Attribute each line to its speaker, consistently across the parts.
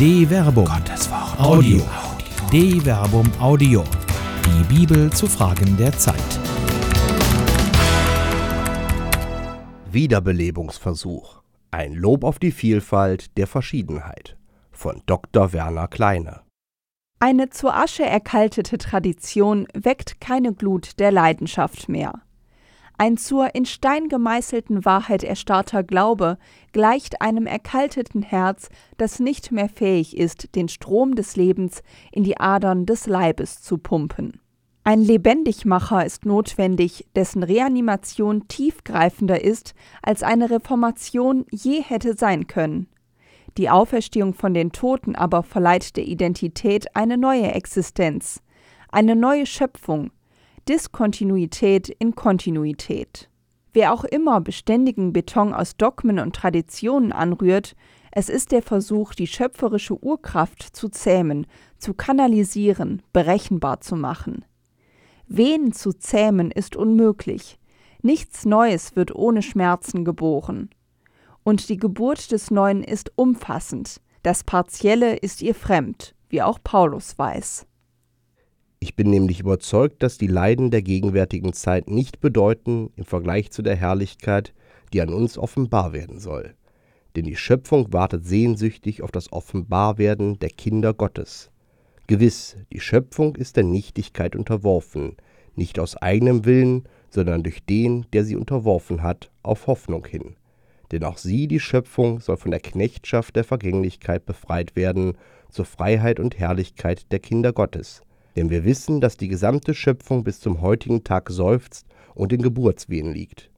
Speaker 1: De Verbum. Gottes Wort. Audio. De Verbum Audio. Die Bibel zu Fragen der Zeit.
Speaker 2: Wiederbelebungsversuch. Ein Lob auf die Vielfalt der Verschiedenheit. Von Dr. Werner Kleine.
Speaker 3: Eine zur Asche erkaltete Tradition weckt keine Glut der Leidenschaft mehr. Ein zur in Stein gemeißelten Wahrheit erstarrter Glaube gleicht einem erkalteten Herz, das nicht mehr fähig ist, den Strom des Lebens in die Adern des Leibes zu pumpen. Ein Lebendigmacher ist notwendig, dessen Reanimation tiefgreifender ist, als eine Reformation je hätte sein können. Die Auferstehung von den Toten aber verleiht der Identität eine neue Existenz, eine neue Schöpfung, Diskontinuität in Kontinuität. Wer auch immer beständigen Beton aus Dogmen und Traditionen anrührt, es ist der Versuch, die schöpferische Urkraft zu zähmen, zu kanalisieren, berechenbar zu machen. Wen zu zähmen ist unmöglich. Nichts Neues wird ohne Schmerzen geboren. Und die Geburt des Neuen ist umfassend. Das Partielle ist ihr fremd, wie auch Paulus weiß.
Speaker 2: Ich bin nämlich überzeugt, dass die Leiden der gegenwärtigen Zeit nicht bedeuten im Vergleich zu der Herrlichkeit, die an uns offenbar werden soll. Denn die Schöpfung wartet sehnsüchtig auf das Offenbarwerden der Kinder Gottes. Gewiss, die Schöpfung ist der Nichtigkeit unterworfen, nicht aus eigenem Willen, sondern durch den, der sie unterworfen hat, auf Hoffnung hin. Denn auch sie, die Schöpfung, soll von der Knechtschaft der Vergänglichkeit befreit werden, zur Freiheit und Herrlichkeit der Kinder Gottes. Denn wir wissen, dass die gesamte Schöpfung bis zum heutigen Tag seufzt und in Geburtswehen liegt.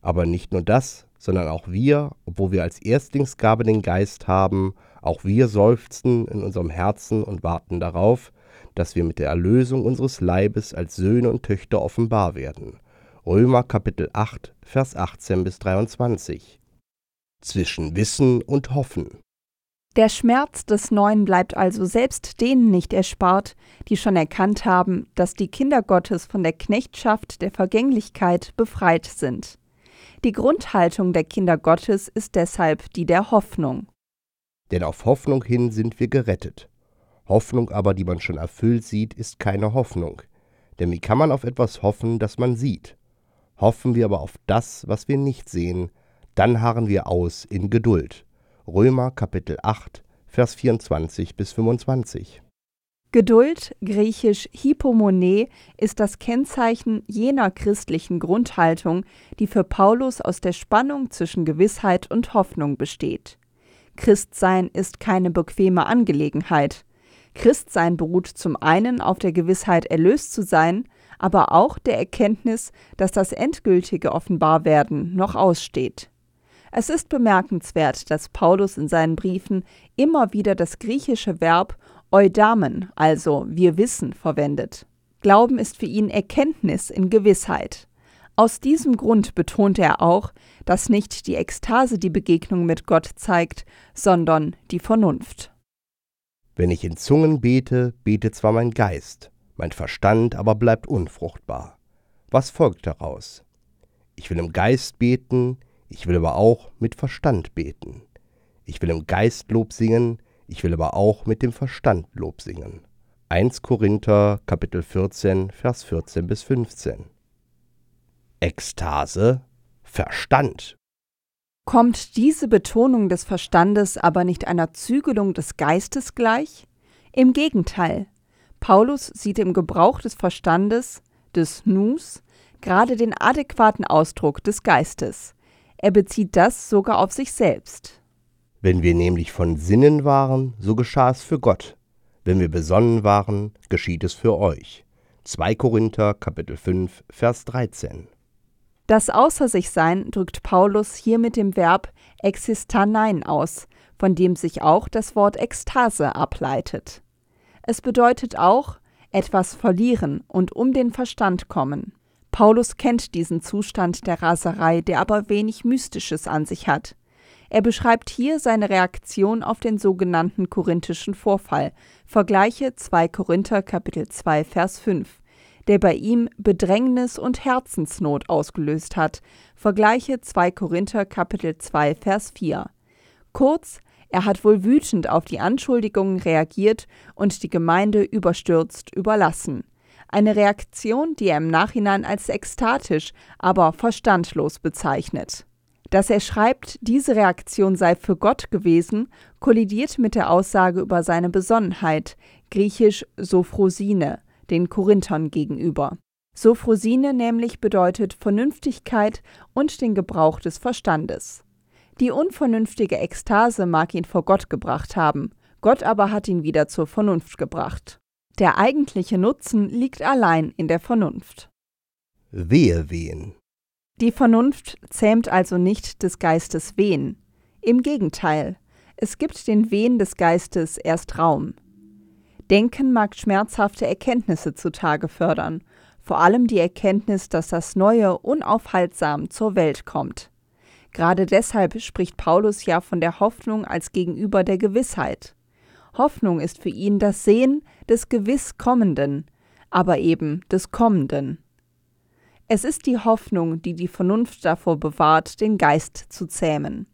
Speaker 2: Aber nicht nur das, sondern auch wir, obwohl wir als Erstlingsgabe den Geist haben, auch wir seufzen in unserem Herzen und warten darauf, dass wir mit der Erlösung unseres Leibes als Söhne und Töchter offenbar werden. Römer Kapitel 8, Vers 18 bis 23. Zwischen Wissen und Hoffen.
Speaker 3: Der Schmerz des Neuen bleibt also selbst denen nicht erspart, die schon erkannt haben, dass die Kinder Gottes von der Knechtschaft der Vergänglichkeit befreit sind. Die Grundhaltung der Kinder Gottes ist deshalb die der Hoffnung.
Speaker 2: Denn auf Hoffnung hin sind wir gerettet. Hoffnung aber, die man schon erfüllt sieht, ist keine Hoffnung. Denn wie kann man auf etwas hoffen, das man sieht? Hoffen wir aber auf das, was wir nicht sehen, dann harren wir aus in Geduld. Römer Kapitel 8, Vers 24 bis 25.
Speaker 3: Geduld, griechisch Hypomone, ist das Kennzeichen jener christlichen Grundhaltung, die für Paulus aus der Spannung zwischen Gewissheit und Hoffnung besteht. Christsein ist keine bequeme Angelegenheit. Christsein beruht zum einen auf der Gewissheit, erlöst zu sein, aber auch der Erkenntnis, dass das endgültige Offenbarwerden noch aussteht. Es ist bemerkenswert, dass Paulus in seinen Briefen immer wieder das griechische Verb eudamen, also wir wissen, verwendet. Glauben ist für ihn Erkenntnis in Gewissheit. Aus diesem Grund betont er auch, dass nicht die Ekstase die Begegnung mit Gott zeigt, sondern die Vernunft.
Speaker 2: Wenn ich in Zungen bete, betet zwar mein Geist, mein Verstand aber bleibt unfruchtbar. Was folgt daraus? Ich will im Geist beten, ich will aber auch mit Verstand beten. Ich will im Geist Lob singen, ich will aber auch mit dem Verstand Lob singen. 1 Korinther Kapitel 14 Vers 14 bis 15. Ekstase, Verstand.
Speaker 3: Kommt diese Betonung des Verstandes aber nicht einer Zügelung des Geistes gleich? Im Gegenteil. Paulus sieht im Gebrauch des Verstandes, des Nus, gerade den adäquaten Ausdruck des Geistes. Er bezieht das sogar auf sich selbst.
Speaker 2: Wenn wir nämlich von Sinnen waren, so geschah es für Gott. Wenn wir besonnen waren, geschieht es für euch. 2 Korinther Kapitel 5 Vers 13.
Speaker 3: Das Außer sich Sein drückt Paulus hier mit dem Verb existanein aus, von dem sich auch das Wort Ekstase ableitet. Es bedeutet auch etwas verlieren und um den Verstand kommen. Paulus kennt diesen Zustand der Raserei, der aber wenig Mystisches an sich hat. Er beschreibt hier seine Reaktion auf den sogenannten korinthischen Vorfall. Vergleiche 2 Korinther Kapitel 2 Vers 5, der bei ihm Bedrängnis und Herzensnot ausgelöst hat. Vergleiche 2 Korinther Kapitel 2 Vers 4. Kurz, Er hat wohl wütend auf die Anschuldigungen reagiert und die Gemeinde überstürzt überlassen. Eine Reaktion, die er im Nachhinein als ekstatisch, aber verstandlos bezeichnet. Dass er schreibt, diese Reaktion sei für Gott gewesen, kollidiert mit der Aussage über seine Besonnenheit, griechisch Sophrosine, den Korinthern gegenüber. Sophrosine nämlich bedeutet Vernünftigkeit und den Gebrauch des Verstandes. Die unvernünftige Ekstase mag ihn vor Gott gebracht haben, Gott aber hat ihn wieder zur Vernunft gebracht. Der eigentliche Nutzen liegt allein in der Vernunft.
Speaker 2: Wehe wehen.
Speaker 3: Die Vernunft zähmt also nicht des Geistes Wehen. Im Gegenteil, es gibt den Wehen des Geistes erst Raum. Denken mag schmerzhafte Erkenntnisse zutage fördern, vor allem die Erkenntnis, dass das Neue unaufhaltsam zur Welt kommt. Gerade deshalb spricht Paulus ja von der Hoffnung als Gegenüber der Gewissheit. Hoffnung ist für ihn das Sehen des gewiss Kommenden, aber eben des Kommenden. Es ist die Hoffnung, die die Vernunft davor bewahrt, den Geist zu zähmen.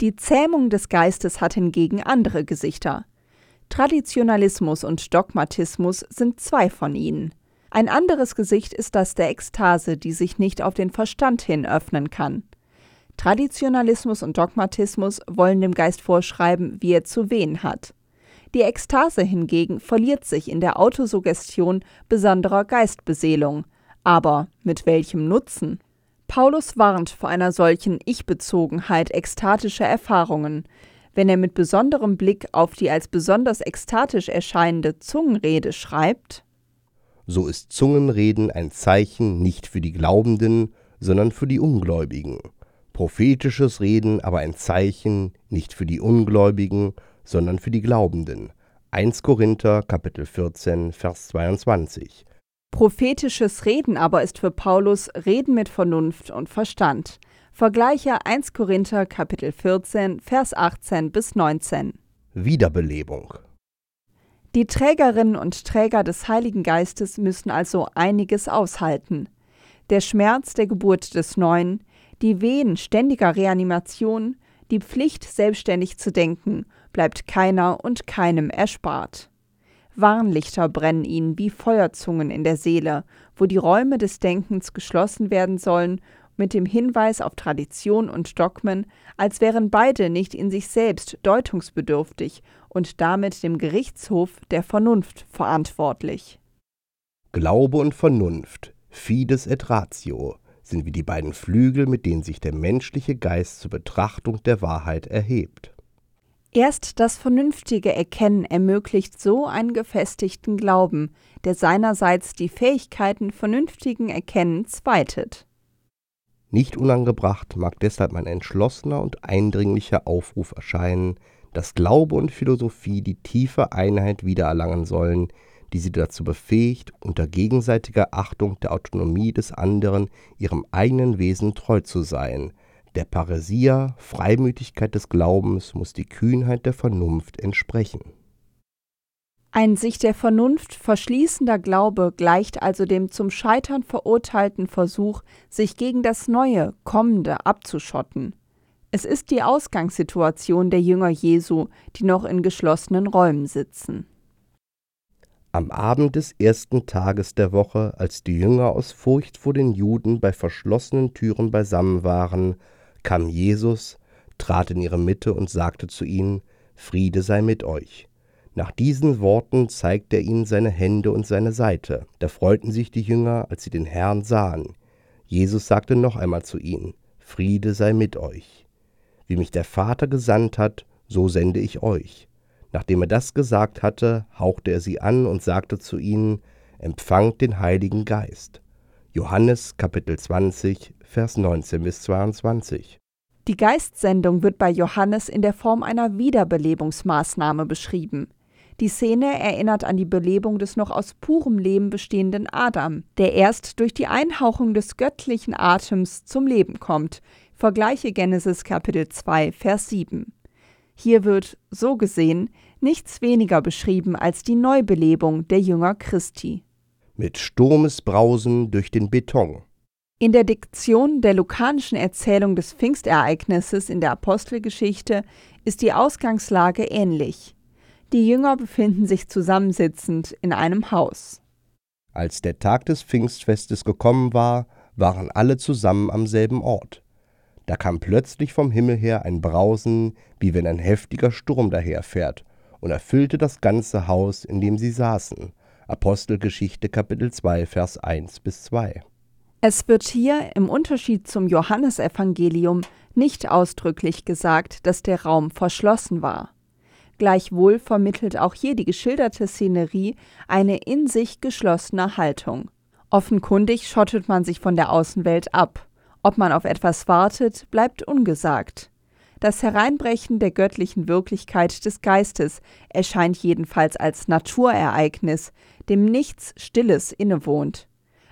Speaker 3: Die Zähmung des Geistes hat hingegen andere Gesichter. Traditionalismus und Dogmatismus sind zwei von ihnen. Ein anderes Gesicht ist das der Ekstase, die sich nicht auf den Verstand hin öffnen kann. Traditionalismus und Dogmatismus wollen dem Geist vorschreiben, wie er zu wehen hat. Die Ekstase hingegen verliert sich in der Autosuggestion besonderer Geistbeseelung, aber mit welchem Nutzen? Paulus warnt vor einer solchen Ich-Bezogenheit ekstatischer Erfahrungen, wenn er mit besonderem Blick auf die als besonders ekstatisch erscheinende Zungenrede schreibt.
Speaker 2: So ist Zungenreden ein Zeichen nicht für die Glaubenden, sondern für die Ungläubigen. Prophetisches Reden aber ein Zeichen nicht für die Ungläubigen, sondern für die Glaubenden. 1 Korinther Kapitel 14 Vers 22
Speaker 3: Prophetisches Reden aber ist für Paulus Reden mit Vernunft und Verstand. Vergleiche 1 Korinther Kapitel 14 Vers 18 bis 19.
Speaker 2: Wiederbelebung.
Speaker 3: Die Trägerinnen und Träger des Heiligen Geistes müssen also einiges aushalten. Der Schmerz der Geburt des Neuen, die Wehen ständiger Reanimation, die Pflicht, selbstständig zu denken, bleibt keiner und keinem erspart. Warnlichter brennen ihnen wie Feuerzungen in der Seele, wo die Räume des Denkens geschlossen werden sollen, mit dem Hinweis auf Tradition und Dogmen, als wären beide nicht in sich selbst deutungsbedürftig und damit dem Gerichtshof der Vernunft verantwortlich.
Speaker 2: Glaube und Vernunft, Fides et Ratio, sind wie die beiden Flügel, mit denen sich der menschliche Geist zur Betrachtung der Wahrheit erhebt.
Speaker 3: Erst das vernünftige Erkennen ermöglicht so einen gefestigten Glauben, der seinerseits die Fähigkeiten vernünftigen Erkennens weitet.
Speaker 2: Nicht unangebracht mag deshalb ein entschlossener und eindringlicher Aufruf erscheinen, dass Glaube und Philosophie die tiefe Einheit wiedererlangen sollen, die sie dazu befähigt, unter gegenseitiger Achtung der Autonomie des anderen ihrem eigenen Wesen treu zu sein, der Paresia, Freimütigkeit des Glaubens, muss die Kühnheit der Vernunft entsprechen.
Speaker 3: Ein sich der Vernunft verschließender Glaube gleicht also dem zum Scheitern verurteilten Versuch, sich gegen das Neue, Kommende abzuschotten. Es ist die Ausgangssituation der Jünger Jesu, die noch in geschlossenen Räumen sitzen.
Speaker 2: Am Abend des ersten Tages der Woche, als die Jünger aus Furcht vor den Juden bei verschlossenen Türen beisammen waren, kam Jesus, trat in ihre Mitte und sagte zu ihnen, Friede sei mit euch. Nach diesen Worten zeigte er ihnen seine Hände und seine Seite. Da freuten sich die Jünger, als sie den Herrn sahen. Jesus sagte noch einmal zu ihnen, Friede sei mit euch. Wie mich der Vater gesandt hat, so sende ich euch. Nachdem er das gesagt hatte, hauchte er sie an und sagte zu ihnen, Empfangt den Heiligen Geist. Johannes Kapitel 20, Vers 19 bis 22.
Speaker 3: Die Geistsendung wird bei Johannes in der Form einer Wiederbelebungsmaßnahme beschrieben. Die Szene erinnert an die Belebung des noch aus purem Leben bestehenden Adam, der erst durch die Einhauchung des göttlichen Atems zum Leben kommt. Vergleiche Genesis Kapitel 2, Vers 7. Hier wird, so gesehen, nichts weniger beschrieben als die Neubelebung der Jünger Christi
Speaker 2: mit Sturmesbrausen durch den Beton.
Speaker 3: In der Diktion der lukanischen Erzählung des Pfingstereignisses in der Apostelgeschichte ist die Ausgangslage ähnlich. Die Jünger befinden sich zusammensitzend in einem Haus.
Speaker 2: Als der Tag des Pfingstfestes gekommen war, waren alle zusammen am selben Ort. Da kam plötzlich vom Himmel her ein Brausen, wie wenn ein heftiger Sturm daherfährt, und erfüllte das ganze Haus, in dem sie saßen. Apostelgeschichte Kapitel 2 Vers 1 bis 2.
Speaker 3: Es wird hier im Unterschied zum Johannesevangelium nicht ausdrücklich gesagt, dass der Raum verschlossen war. Gleichwohl vermittelt auch hier die geschilderte Szenerie eine in sich geschlossene Haltung. Offenkundig schottet man sich von der Außenwelt ab. Ob man auf etwas wartet, bleibt ungesagt. Das Hereinbrechen der göttlichen Wirklichkeit des Geistes erscheint jedenfalls als Naturereignis, dem nichts Stilles innewohnt.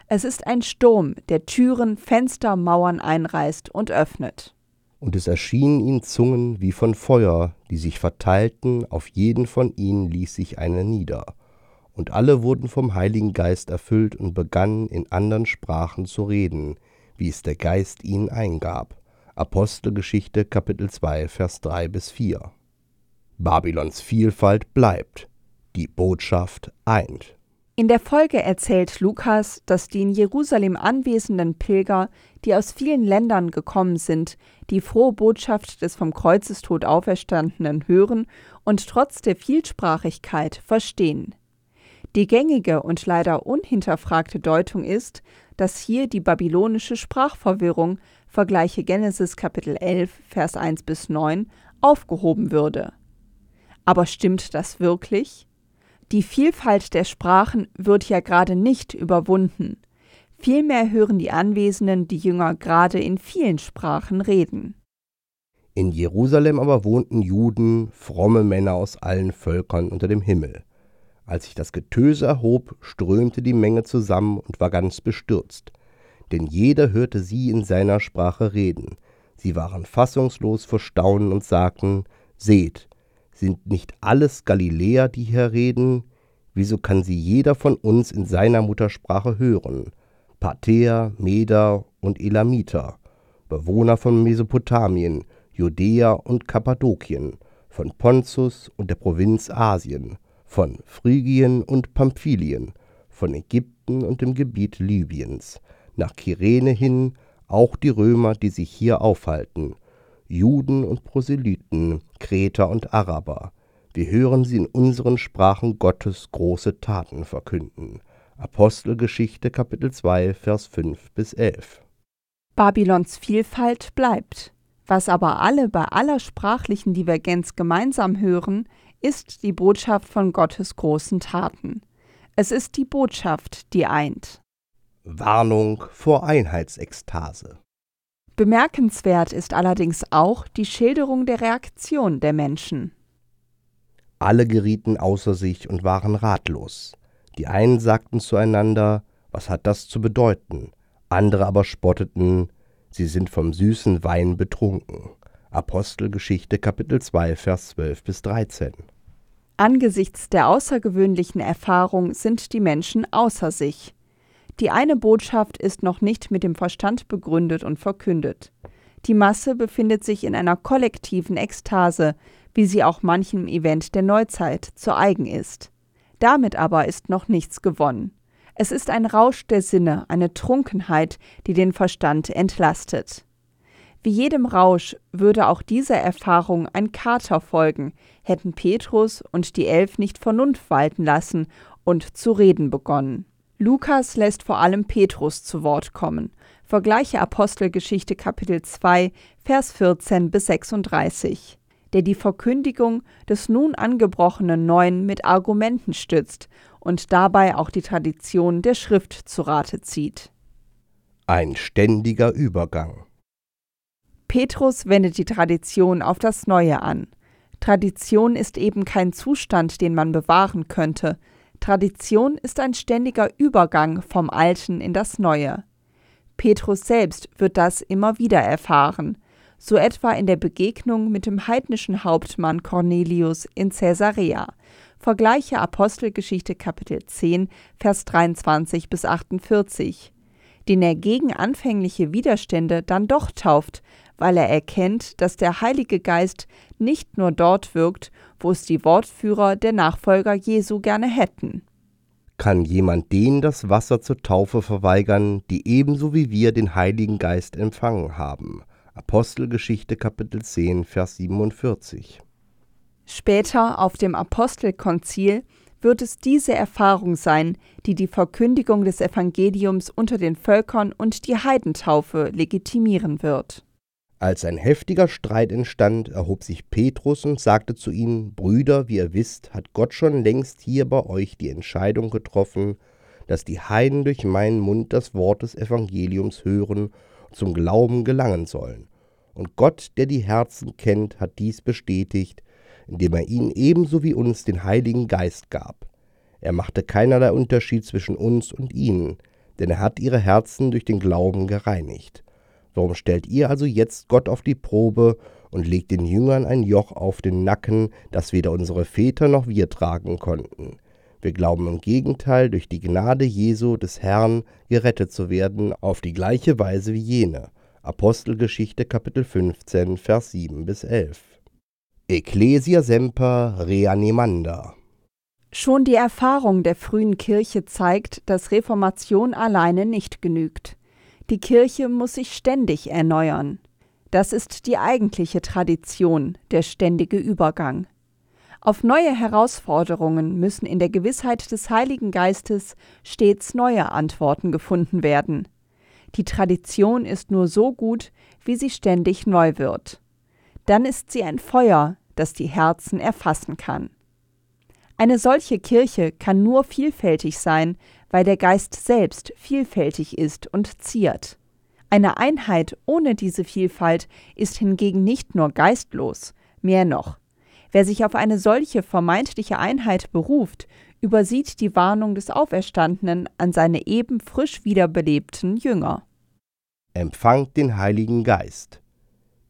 Speaker 3: Es ist ein Sturm, der Türen, Fenster, Mauern einreißt und öffnet
Speaker 2: und es erschienen ihnen Zungen wie von Feuer, die sich verteilten, auf jeden von ihnen ließ sich eine nieder. Und alle wurden vom Heiligen Geist erfüllt und begannen in andern Sprachen zu reden, wie es der Geist ihnen eingab. Apostelgeschichte Kapitel 2 Vers 3 bis 4. Babylons Vielfalt bleibt, die Botschaft eint.
Speaker 3: In der Folge erzählt Lukas, dass die in Jerusalem anwesenden Pilger, die aus vielen Ländern gekommen sind, die frohe Botschaft des vom Kreuzestod Auferstandenen hören und trotz der Vielsprachigkeit verstehen. Die gängige und leider unhinterfragte Deutung ist, dass hier die babylonische Sprachverwirrung, vergleiche Genesis Kapitel 11, Vers 1 bis 9, aufgehoben würde. Aber stimmt das wirklich? Die Vielfalt der Sprachen wird ja gerade nicht überwunden. Vielmehr hören die Anwesenden die Jünger gerade in vielen Sprachen reden.
Speaker 2: In Jerusalem aber wohnten Juden, fromme Männer aus allen Völkern unter dem Himmel. Als sich das Getöse erhob, strömte die Menge zusammen und war ganz bestürzt. Denn jeder hörte sie in seiner Sprache reden. Sie waren fassungslos vor Staunen und sagten, Seht, sind nicht alles Galiläer, die hier reden? Wieso kann sie jeder von uns in seiner Muttersprache hören? Parthäer, Meder und Elamiter, Bewohner von Mesopotamien, Judäa und Kappadokien, von Pontus und der Provinz Asien, von Phrygien und Pamphylien, von Ägypten und dem Gebiet Libyens, nach Kyrene hin auch die Römer, die sich hier aufhalten, Juden und Proselyten, Kreter und Araber. Wir hören sie in unseren Sprachen Gottes große Taten verkünden. Apostelgeschichte Kapitel 2 Vers 5 bis 11.
Speaker 3: Babylons Vielfalt bleibt. Was aber alle bei aller sprachlichen Divergenz gemeinsam hören, ist die Botschaft von Gottes großen Taten. Es ist die Botschaft, die eint.
Speaker 2: Warnung vor Einheitsekstase.
Speaker 3: Bemerkenswert ist allerdings auch die Schilderung der Reaktion der Menschen.
Speaker 2: Alle gerieten außer sich und waren ratlos. Die einen sagten zueinander, was hat das zu bedeuten? Andere aber spotteten, sie sind vom süßen Wein betrunken. Apostelgeschichte Kapitel 2 Vers 12 bis 13.
Speaker 3: Angesichts der außergewöhnlichen Erfahrung sind die Menschen außer sich. Die eine Botschaft ist noch nicht mit dem Verstand begründet und verkündet. Die Masse befindet sich in einer kollektiven Ekstase, wie sie auch manchem Event der Neuzeit zu eigen ist. Damit aber ist noch nichts gewonnen. Es ist ein Rausch der Sinne, eine Trunkenheit, die den Verstand entlastet. Wie jedem Rausch würde auch dieser Erfahrung ein Kater folgen, hätten Petrus und die Elf nicht Vernunft walten lassen und zu reden begonnen. Lukas lässt vor allem Petrus zu Wort kommen. Vergleiche Apostelgeschichte Kapitel 2, Vers 14 bis 36, der die Verkündigung des nun angebrochenen Neuen mit Argumenten stützt und dabei auch die Tradition der Schrift zu Rate zieht.
Speaker 2: Ein ständiger Übergang.
Speaker 3: Petrus wendet die Tradition auf das Neue an. Tradition ist eben kein Zustand, den man bewahren könnte, Tradition ist ein ständiger Übergang vom Alten in das Neue. Petrus selbst wird das immer wieder erfahren, so etwa in der Begegnung mit dem heidnischen Hauptmann Cornelius in Caesarea. Vergleiche Apostelgeschichte Kapitel 10, Vers 23 bis 48, den er gegen anfängliche Widerstände dann doch tauft, weil er erkennt, dass der Heilige Geist nicht nur dort wirkt, wo es die Wortführer der Nachfolger Jesu gerne hätten.
Speaker 2: Kann jemand denen das Wasser zur Taufe verweigern, die ebenso wie wir den Heiligen Geist empfangen haben? Apostelgeschichte Kapitel 10, Vers 47.
Speaker 3: Später auf dem Apostelkonzil wird es diese Erfahrung sein, die die Verkündigung des Evangeliums unter den Völkern und die Heidentaufe legitimieren wird.
Speaker 2: Als ein heftiger Streit entstand, erhob sich Petrus und sagte zu ihnen, Brüder, wie ihr wisst, hat Gott schon längst hier bei euch die Entscheidung getroffen, dass die Heiden durch meinen Mund das Wort des Evangeliums hören und zum Glauben gelangen sollen. Und Gott, der die Herzen kennt, hat dies bestätigt, indem er ihnen ebenso wie uns den Heiligen Geist gab. Er machte keinerlei Unterschied zwischen uns und ihnen, denn er hat ihre Herzen durch den Glauben gereinigt. Warum stellt ihr also jetzt Gott auf die Probe und legt den Jüngern ein Joch auf den Nacken, das weder unsere Väter noch wir tragen konnten? Wir glauben im Gegenteil, durch die Gnade Jesu des Herrn gerettet zu werden, auf die gleiche Weise wie jene. Apostelgeschichte Kapitel 15, Vers 7 bis 11. Ecclesia semper reanimanda.
Speaker 3: Schon die Erfahrung der frühen Kirche zeigt, dass Reformation alleine nicht genügt. Die Kirche muss sich ständig erneuern. Das ist die eigentliche Tradition, der ständige Übergang. Auf neue Herausforderungen müssen in der Gewissheit des Heiligen Geistes stets neue Antworten gefunden werden. Die Tradition ist nur so gut, wie sie ständig neu wird. Dann ist sie ein Feuer, das die Herzen erfassen kann. Eine solche Kirche kann nur vielfältig sein, weil der Geist selbst vielfältig ist und ziert. Eine Einheit ohne diese Vielfalt ist hingegen nicht nur geistlos, mehr noch. Wer sich auf eine solche vermeintliche Einheit beruft, übersieht die Warnung des Auferstandenen an seine eben frisch wiederbelebten Jünger.
Speaker 2: Empfangt den Heiligen Geist.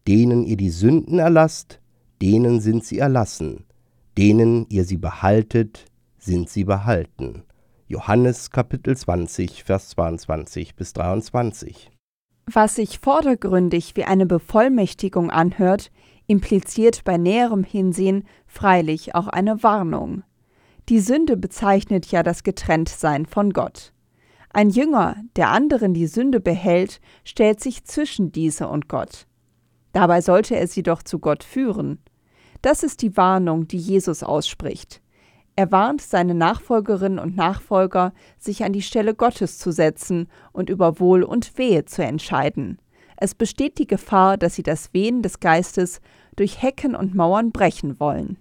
Speaker 2: Denen ihr die Sünden erlasst, denen sind sie erlassen, denen ihr sie behaltet, sind sie behalten. Johannes Kapitel 20, Vers 22 bis 23.
Speaker 3: Was sich vordergründig wie eine Bevollmächtigung anhört, impliziert bei näherem Hinsehen freilich auch eine Warnung. Die Sünde bezeichnet ja das Getrenntsein von Gott. Ein Jünger, der anderen die Sünde behält, stellt sich zwischen diese und Gott. Dabei sollte er sie doch zu Gott führen. Das ist die Warnung, die Jesus ausspricht. Er warnt seine Nachfolgerinnen und Nachfolger, sich an die Stelle Gottes zu setzen und über Wohl und Wehe zu entscheiden. Es besteht die Gefahr, dass sie das Wehen des Geistes durch Hecken und Mauern brechen wollen.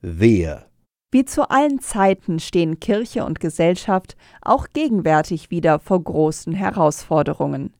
Speaker 2: Wehe.
Speaker 3: Wie zu allen Zeiten stehen Kirche und Gesellschaft auch gegenwärtig wieder vor großen Herausforderungen.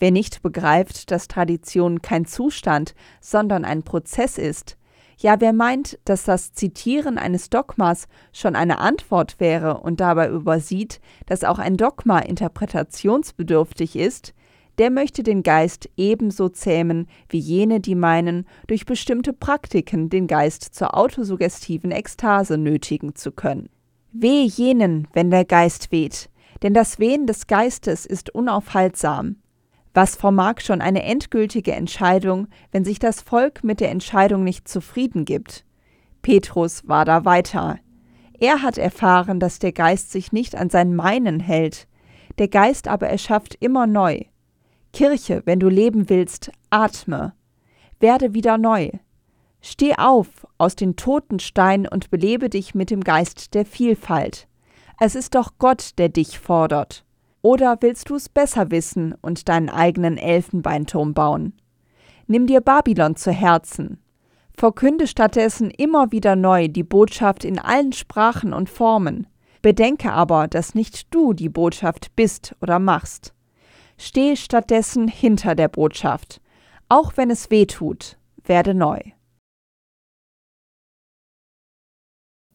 Speaker 3: Wer nicht begreift, dass Tradition kein Zustand, sondern ein Prozess ist, ja, wer meint, dass das Zitieren eines Dogmas schon eine Antwort wäre und dabei übersieht, dass auch ein Dogma interpretationsbedürftig ist, der möchte den Geist ebenso zähmen wie jene, die meinen, durch bestimmte Praktiken den Geist zur autosuggestiven Ekstase nötigen zu können. Wehe jenen, wenn der Geist weht, denn das Wehen des Geistes ist unaufhaltsam. Was vermag schon eine endgültige Entscheidung, wenn sich das Volk mit der Entscheidung nicht zufrieden gibt? Petrus war da weiter. Er hat erfahren, dass der Geist sich nicht an sein Meinen hält, der Geist aber erschafft immer neu. Kirche, wenn du leben willst, atme. Werde wieder neu. Steh auf aus den toten Steinen und belebe dich mit dem Geist der Vielfalt. Es ist doch Gott, der dich fordert. Oder willst du es besser wissen und deinen eigenen Elfenbeinturm bauen? Nimm dir Babylon zu Herzen. Verkünde stattdessen immer wieder neu die Botschaft in allen Sprachen und Formen. Bedenke aber, dass nicht du die Botschaft bist oder machst. Stehe stattdessen hinter der Botschaft. Auch wenn es weh tut, werde neu.